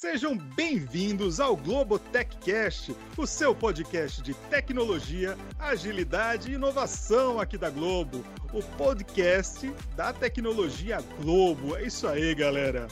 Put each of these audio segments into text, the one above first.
Sejam bem-vindos ao Globo TechCast, o seu podcast de tecnologia, agilidade e inovação aqui da Globo. O podcast da tecnologia Globo. É isso aí, galera.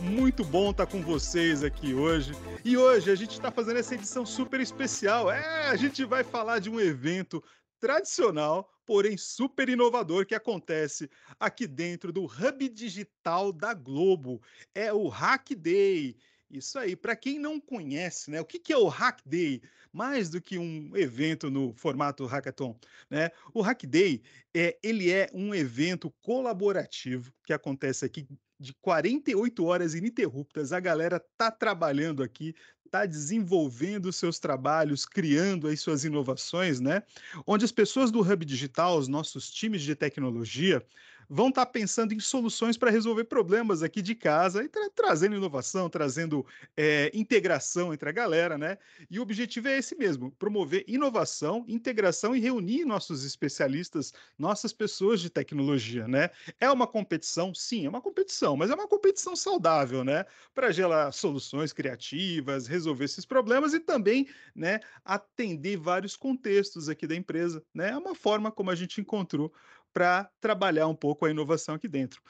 Muito bom estar com vocês aqui hoje. E hoje a gente está fazendo essa edição super especial. É, a gente vai falar de um evento tradicional, porém super inovador que acontece aqui dentro do Hub Digital da Globo. É o Hack Day. Isso aí, para quem não conhece, né, o que, que é o Hack Day? Mais do que um evento no formato hackathon, né? O Hack Day é, ele é um evento colaborativo que acontece aqui de 48 horas ininterruptas. A galera tá trabalhando aqui, tá desenvolvendo seus trabalhos, criando as suas inovações, né? Onde as pessoas do Hub Digital, os nossos times de tecnologia, vão estar tá pensando em soluções para resolver problemas aqui de casa e tra trazendo inovação, trazendo é, integração entre a galera, né? E o objetivo é esse mesmo: promover inovação, integração e reunir nossos especialistas, nossas pessoas de tecnologia, né? É uma competição, sim, é uma competição, mas é uma competição saudável, né? Para gerar soluções criativas, resolver esses problemas e também, né, atender vários contextos aqui da empresa, né? É uma forma como a gente encontrou para trabalhar um pouco a inovação aqui dentro.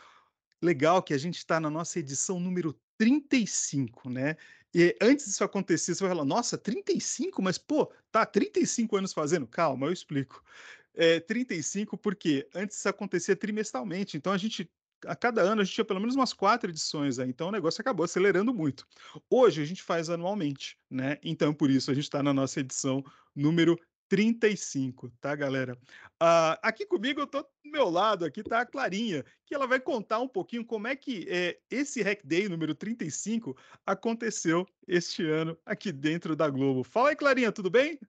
Legal que a gente está na nossa edição número 35, né? E antes disso acontecer, você vai falar, nossa, 35? Mas, pô, tá 35 anos fazendo? Calma, eu explico. É, 35 porque antes isso acontecia trimestralmente, então a gente a cada ano a gente tinha pelo menos umas quatro edições aí, então o negócio acabou acelerando muito. Hoje a gente faz anualmente, né? Então por isso a gente está na nossa edição número 35, tá, galera? Uh, aqui comigo, eu tô do meu lado, aqui tá a Clarinha, que ela vai contar um pouquinho como é que é, esse Hack Day número 35 aconteceu este ano aqui dentro da Globo. Fala aí, Clarinha, tudo bem?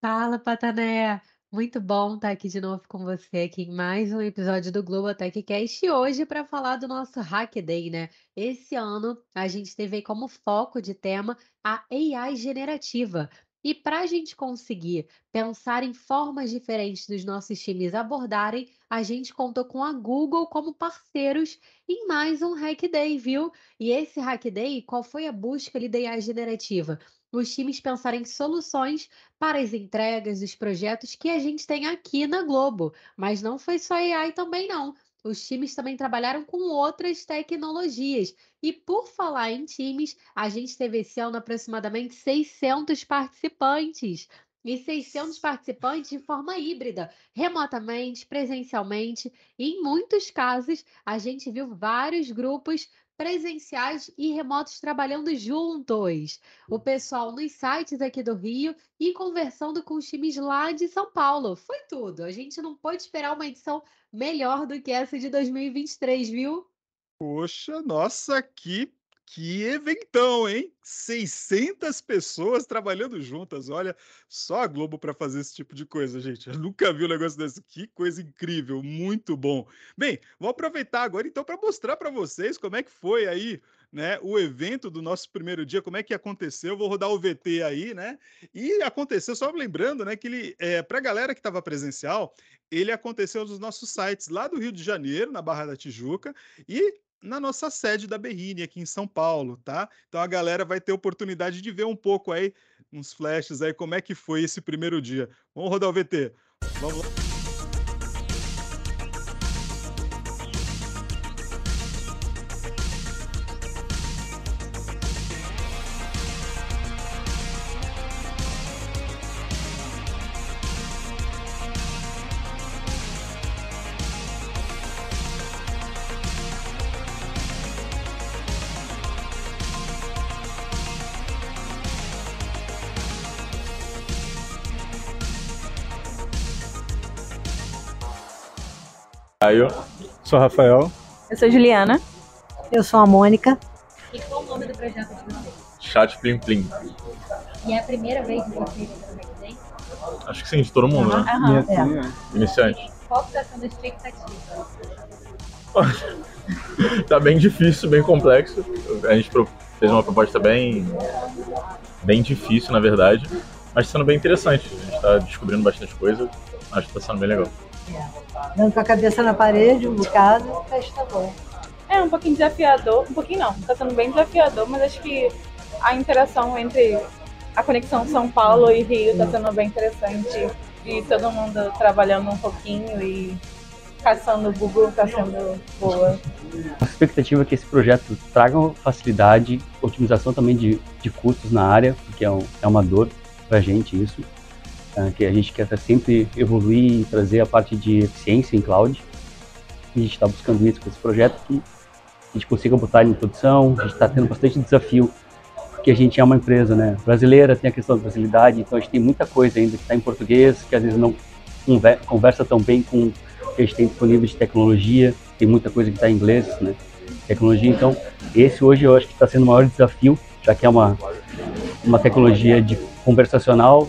Fala, Patané! Muito bom estar aqui de novo com você aqui em mais um episódio do Globo TechCast e hoje para falar do nosso Hack Day, né? Esse ano a gente teve como foco de tema a AI generativa. E para a gente conseguir pensar em formas diferentes dos nossos times abordarem, a gente contou com a Google como parceiros em mais um Hack Day, viu? E esse Hack Day, qual foi a busca da AI generativa? Os times pensarem em soluções para as entregas dos projetos que a gente tem aqui na Globo. Mas não foi só AI também, não. Os times também trabalharam com outras tecnologias. E por falar em times, a gente teve esse ano aproximadamente 600 participantes. E 600 participantes de forma híbrida, remotamente, presencialmente. E em muitos casos, a gente viu vários grupos presenciais e remotos trabalhando juntos. O pessoal nos sites aqui do Rio e conversando com os times lá de São Paulo. Foi tudo. A gente não pôde esperar uma edição melhor do que essa de 2023, viu? Poxa, nossa, que que eventão, hein? 600 pessoas trabalhando juntas. Olha, só a Globo para fazer esse tipo de coisa, gente. Eu nunca vi um negócio desse. Que coisa incrível, muito bom. Bem, vou aproveitar agora então para mostrar para vocês como é que foi aí, né, o evento do nosso primeiro dia, como é que aconteceu. vou rodar o VT aí, né? E aconteceu, só lembrando, né, que ele, é, para a galera que estava presencial, ele aconteceu nos nossos sites lá do Rio de Janeiro, na Barra da Tijuca, e na nossa sede da Berrine, aqui em São Paulo, tá? Então a galera vai ter oportunidade de ver um pouco aí, uns flashes aí, como é que foi esse primeiro dia. Vamos rodar o VT. Vamos lá. Caio. Sou Rafael. Eu sou Juliana. Eu sou a Mônica. E qual o nome do projeto de vocês? Chat Plim Plim. E é a primeira vez que vocês estão aqui Acho que sim, de todo mundo, né? Aham. É. Iniciante. Qual está sendo a expectativa? tá bem difícil, bem complexo. A gente fez uma proposta bem, bem difícil, na verdade, mas sendo bem interessante. A gente está descobrindo bastante coisa. Acho que está sendo bem legal. É. Dando com a cabeça na parede um bocado, mas tá bom. É um pouquinho desafiador, um pouquinho não, tá sendo bem desafiador, mas acho que a interação entre a conexão São Paulo e Rio está sendo bem interessante. E todo mundo trabalhando um pouquinho e caçando o Google está sendo boa. A expectativa é que esse projeto traga facilidade, otimização também de, de custos na área, porque é, um, é uma dor para a gente isso, que a gente quer sempre evoluir e trazer a parte de eficiência em cloud. E a gente está buscando isso com esse projeto, que a gente consiga botar em produção, a gente está tendo bastante desafio, porque a gente é uma empresa né, brasileira, tem a questão da brasilidade, então a gente tem muita coisa ainda que está em português, que às vezes não conversa tão bem com o que a gente tem disponível de tecnologia, tem muita coisa que está em inglês, né, tecnologia, então esse hoje eu acho que está sendo o maior desafio, já que é uma, uma tecnologia de conversacional,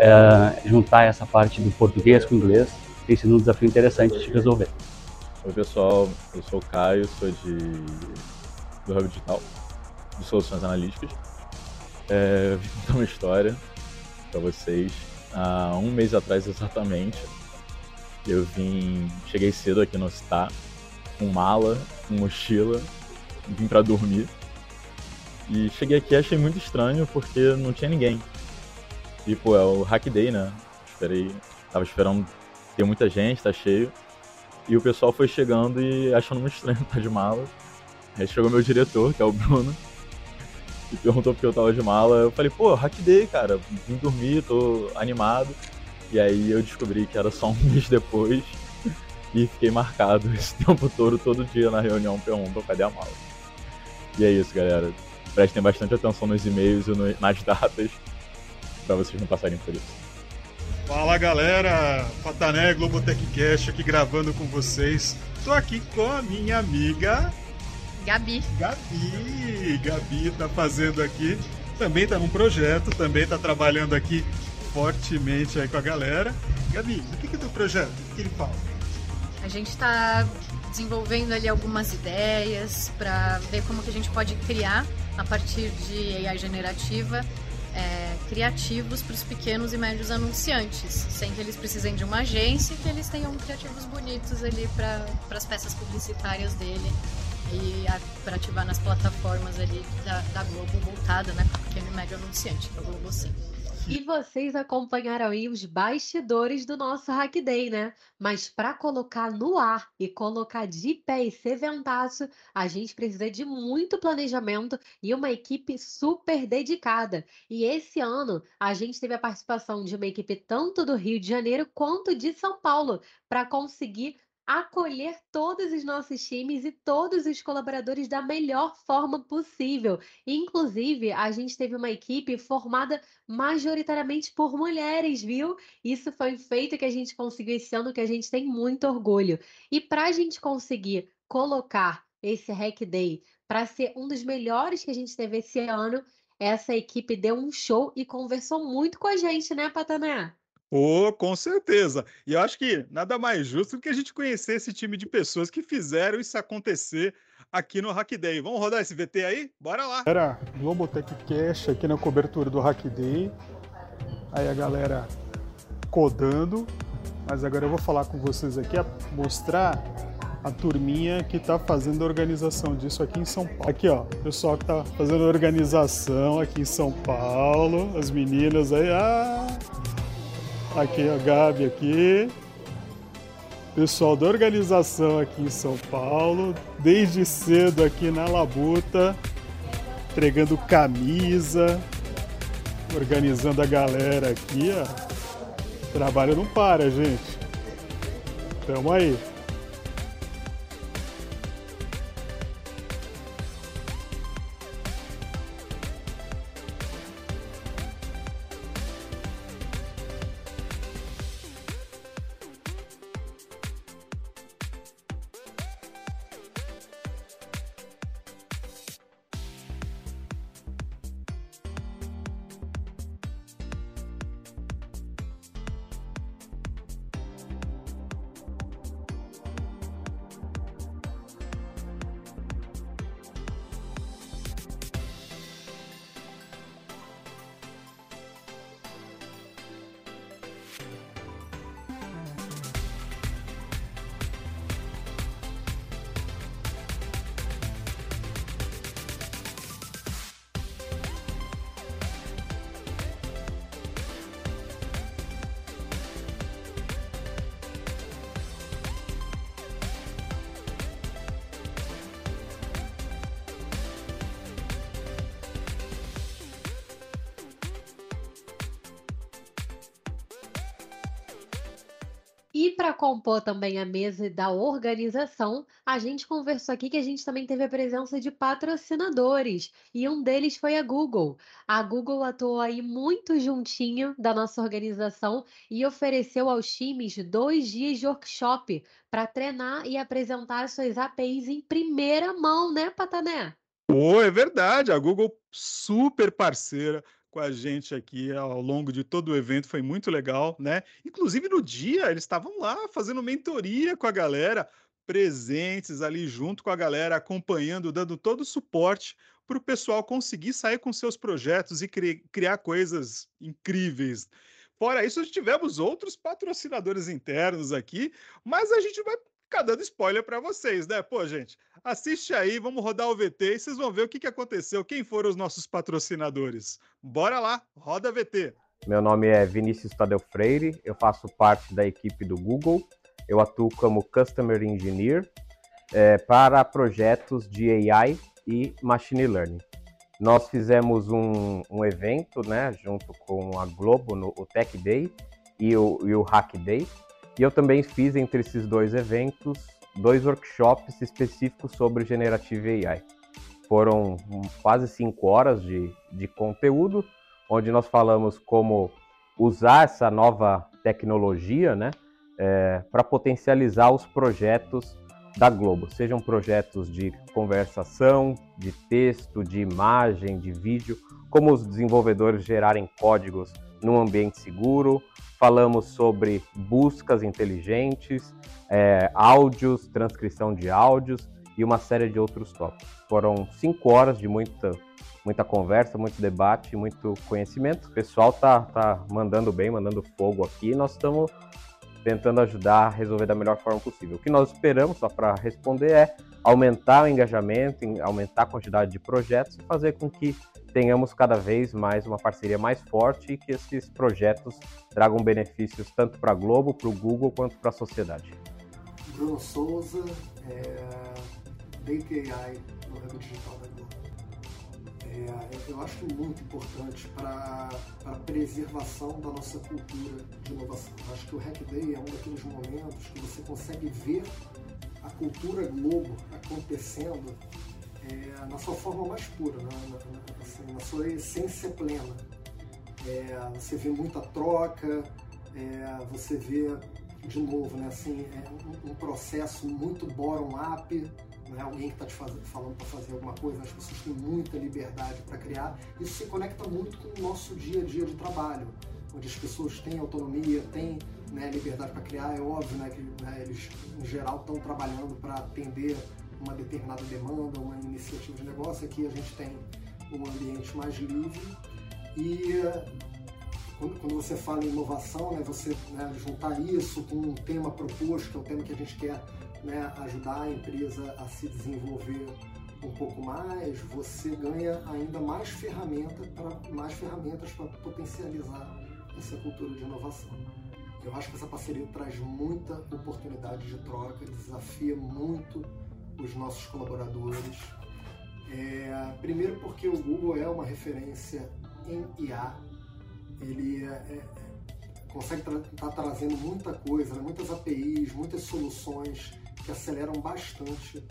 é, juntar essa parte do português com o inglês, tem sido um desafio interessante de resolver. Oi pessoal, eu sou o Caio, sou de do Hub Digital, de Soluções Analíticas. É, vim contar uma história para vocês. Há um mês atrás exatamente, eu vim, cheguei cedo aqui no Citar, com mala, com mochila, vim para dormir. E cheguei aqui achei muito estranho porque não tinha ninguém. E pô, é o Hack Day, né? Esperei, tava esperando ter muita gente, tá cheio. E o pessoal foi chegando e achando muito estranho estar de mala. Aí chegou meu diretor, que é o Bruno, e perguntou porque eu tava de mala. Eu falei, pô, hack day, cara, vim dormir, tô animado. E aí eu descobri que era só um mês depois. E fiquei marcado esse tempo todo, todo dia na reunião, perguntou cadê a mala. E é isso, galera. Prestem bastante atenção nos e-mails e nas datas, para vocês não passarem por isso. Fala galera, Patané Globotechcast aqui gravando com vocês. Tô aqui com a minha amiga Gabi. Gabi, Gabi tá fazendo aqui, também tá num projeto, também tá trabalhando aqui fortemente aí com a galera. Gabi, o que, que é teu projeto? O que ele fala? A gente está desenvolvendo ali algumas ideias para ver como que a gente pode criar a partir de AI generativa criativos para os pequenos e médios anunciantes, sem que eles precisem de uma agência e que eles tenham criativos bonitos ali para as peças publicitárias dele e para ativar nas plataformas ali da, da Globo voltada, né, para o pequeno e médio anunciante, da Globo Sim. E vocês acompanharam aí os bastidores do nosso Hack Day, né? Mas para colocar no ar e colocar de pé e ser ventaço, a gente precisa de muito planejamento e uma equipe super dedicada. E esse ano a gente teve a participação de uma equipe tanto do Rio de Janeiro quanto de São Paulo para conseguir acolher todos os nossos times e todos os colaboradores da melhor forma possível. Inclusive, a gente teve uma equipe formada majoritariamente por mulheres, viu? Isso foi um feito que a gente conseguiu esse ano, que a gente tem muito orgulho. E para a gente conseguir colocar esse Hack Day para ser um dos melhores que a gente teve esse ano, essa equipe deu um show e conversou muito com a gente, né, Patané? Oh, com certeza. E eu acho que nada mais justo do que a gente conhecer esse time de pessoas que fizeram isso acontecer aqui no Hack Day. Vamos rodar esse VT aí? Bora lá! Era Globotech Cash aqui na cobertura do Hack Day. Aí a galera codando. Mas agora eu vou falar com vocês aqui, mostrar a turminha que está fazendo a organização disso aqui em São Paulo. Aqui, ó, pessoal que está fazendo a organização aqui em São Paulo, as meninas aí, ah, Aqui a Gabi aqui. Pessoal da organização aqui em São Paulo, desde cedo aqui na Labuta, entregando camisa, organizando a galera aqui, ó. O trabalho não para, gente. Tamo aí. E para compor também a mesa da organização, a gente conversou aqui que a gente também teve a presença de patrocinadores, e um deles foi a Google. A Google atuou aí muito juntinho da nossa organização e ofereceu aos times dois dias de workshop para treinar e apresentar suas APIs em primeira mão, né, Patané? Pô, é verdade, a Google super parceira com a gente aqui ao longo de todo o evento, foi muito legal, né? Inclusive no dia eles estavam lá fazendo mentoria com a galera, presentes ali junto com a galera, acompanhando, dando todo o suporte para o pessoal conseguir sair com seus projetos e cri criar coisas incríveis. Fora isso, tivemos outros patrocinadores internos aqui, mas a gente vai ficar dando spoiler para vocês, né? Pô, gente, assiste aí, vamos rodar o VT e vocês vão ver o que, que aconteceu, quem foram os nossos patrocinadores. Bora lá, roda VT. Meu nome é Vinícius Tadeu Freire, eu faço parte da equipe do Google, eu atuo como Customer Engineer é, para projetos de AI e Machine Learning. Nós fizemos um, um evento, né, junto com a Globo, no o Tech Day e o, e o Hack Day, e eu também fiz entre esses dois eventos dois workshops específicos sobre Generative AI. Foram quase cinco horas de, de conteúdo, onde nós falamos como usar essa nova tecnologia né, é, para potencializar os projetos da Globo, sejam projetos de conversação, de texto, de imagem, de vídeo, como os desenvolvedores gerarem códigos num ambiente seguro, falamos sobre buscas inteligentes, é, áudios, transcrição de áudios e uma série de outros tópicos. Foram cinco horas de muita, muita conversa, muito debate, muito conhecimento. O pessoal tá, tá mandando bem, mandando fogo aqui. Nós estamos tentando ajudar a resolver da melhor forma possível. O que nós esperamos, só para responder, é aumentar o engajamento, aumentar a quantidade de projetos e fazer com que tenhamos cada vez mais uma parceria mais forte e que esses projetos tragam benefícios tanto para a Globo, para o Google, quanto para a sociedade. Bruno Souza, é, Data AI no Web Digital da Globo. É, eu acho muito importante para a preservação da nossa cultura de inovação. Acho que o Hack Day é um daqueles momentos que você consegue ver a cultura Globo acontecendo é, na sua forma mais pura, né? na, na, assim, na sua essência plena. É, você vê muita troca, é, você vê, de novo, né, assim, é um, um, processo muito bottom-up, né, alguém que está te falando para fazer alguma coisa, as pessoas têm muita liberdade para criar. Isso se conecta muito com o nosso dia a dia de trabalho, onde as pessoas têm autonomia, têm né, liberdade para criar. É óbvio né, que né, eles, em geral, estão trabalhando para atender uma determinada demanda, uma iniciativa de negócio. Aqui a gente tem um ambiente mais livre e quando, você fala em inovação, né, você né, juntar isso com um tema proposto, que é o tema que a gente quer né, ajudar a empresa a se desenvolver um pouco mais, você ganha ainda mais ferramenta para mais ferramentas para potencializar essa cultura de inovação. Eu acho que essa parceria traz muita oportunidade de troca, desafia muito os nossos colaboradores. É, primeiro porque o Google é uma referência em IA, ele é, é, consegue estar tá trazendo muita coisa, né? muitas APIs, muitas soluções que aceleram bastante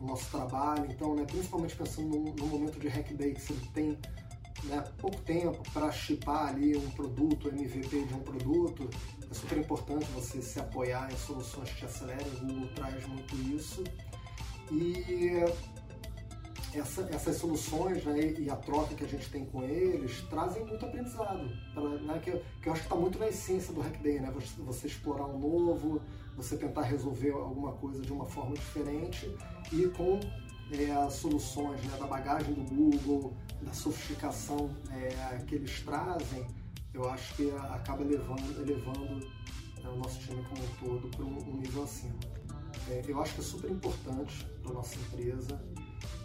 o nosso trabalho. Então, né, principalmente pensando no, no, momento de Hack Day, que você tem né, pouco tempo para chipar ali um produto, MVP de um produto, é super importante você se apoiar em soluções que te acelerem. O Google traz muito isso. E essa, essas soluções né, e a troca que a gente tem com eles trazem muito aprendizado, pra, né, que, que, eu acho que está muito na essência do Hack Day, né? Você, você, explorar um novo, você tentar resolver alguma coisa de uma forma diferente e com é, soluções né, da bagagem do Google, da sofisticação é, que eles trazem, eu acho que acaba elevando, elevando né, o nosso time como um todo para um nível acima. É, eu acho que é super importante para a nossa empresa,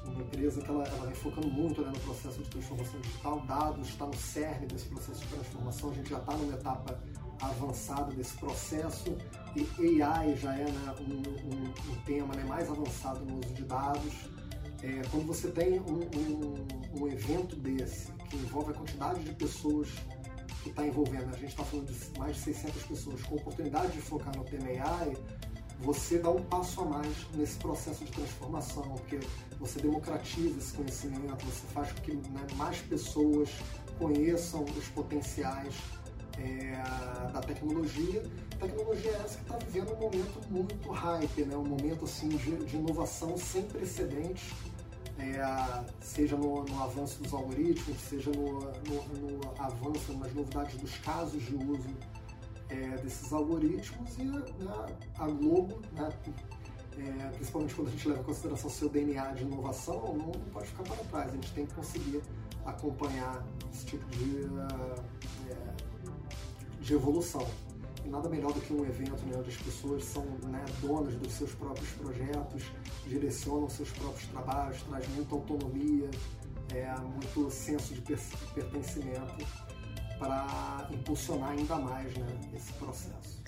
uma empresa que ela, ela vem focando muito né, no processo de transformação digital, dados está no cerne desse processo de transformação, a gente já está numa etapa avançada desse processo e AI já é né, um, um, um, tema né, mais avançado no uso de dados. É, quando você tem um, um, evento desse, que envolve a quantidade de pessoas que está envolvendo, a gente está falando de mais de 600 pessoas, com oportunidade de focar no AI, você dá um passo a mais nesse processo de transformação, porque você democratiza esse conhecimento, você faz com que né, mais pessoas conheçam os potenciais é, da tecnologia. Tecnologia essa que está vivendo um momento muito hype, né? um momento assim, de, de inovação sem precedentes, é, seja no, no, avanço dos algoritmos, seja no, no, no avanço nas novidades dos casos de uso é, desses algoritmos e né, a Globo, né, é, principalmente quando a gente leva em consideração seu DNA de inovação, não, não, pode ficar para trás. A gente tem que conseguir acompanhar esse tipo de, é, de evolução. Nada melhor do que um evento né, onde as pessoas são né, donas dos seus próprios projetos, direcionam seus próprios trabalhos, traz muita autonomia, é, muito senso de pertencimento para impulsionar ainda mais né, esse processo.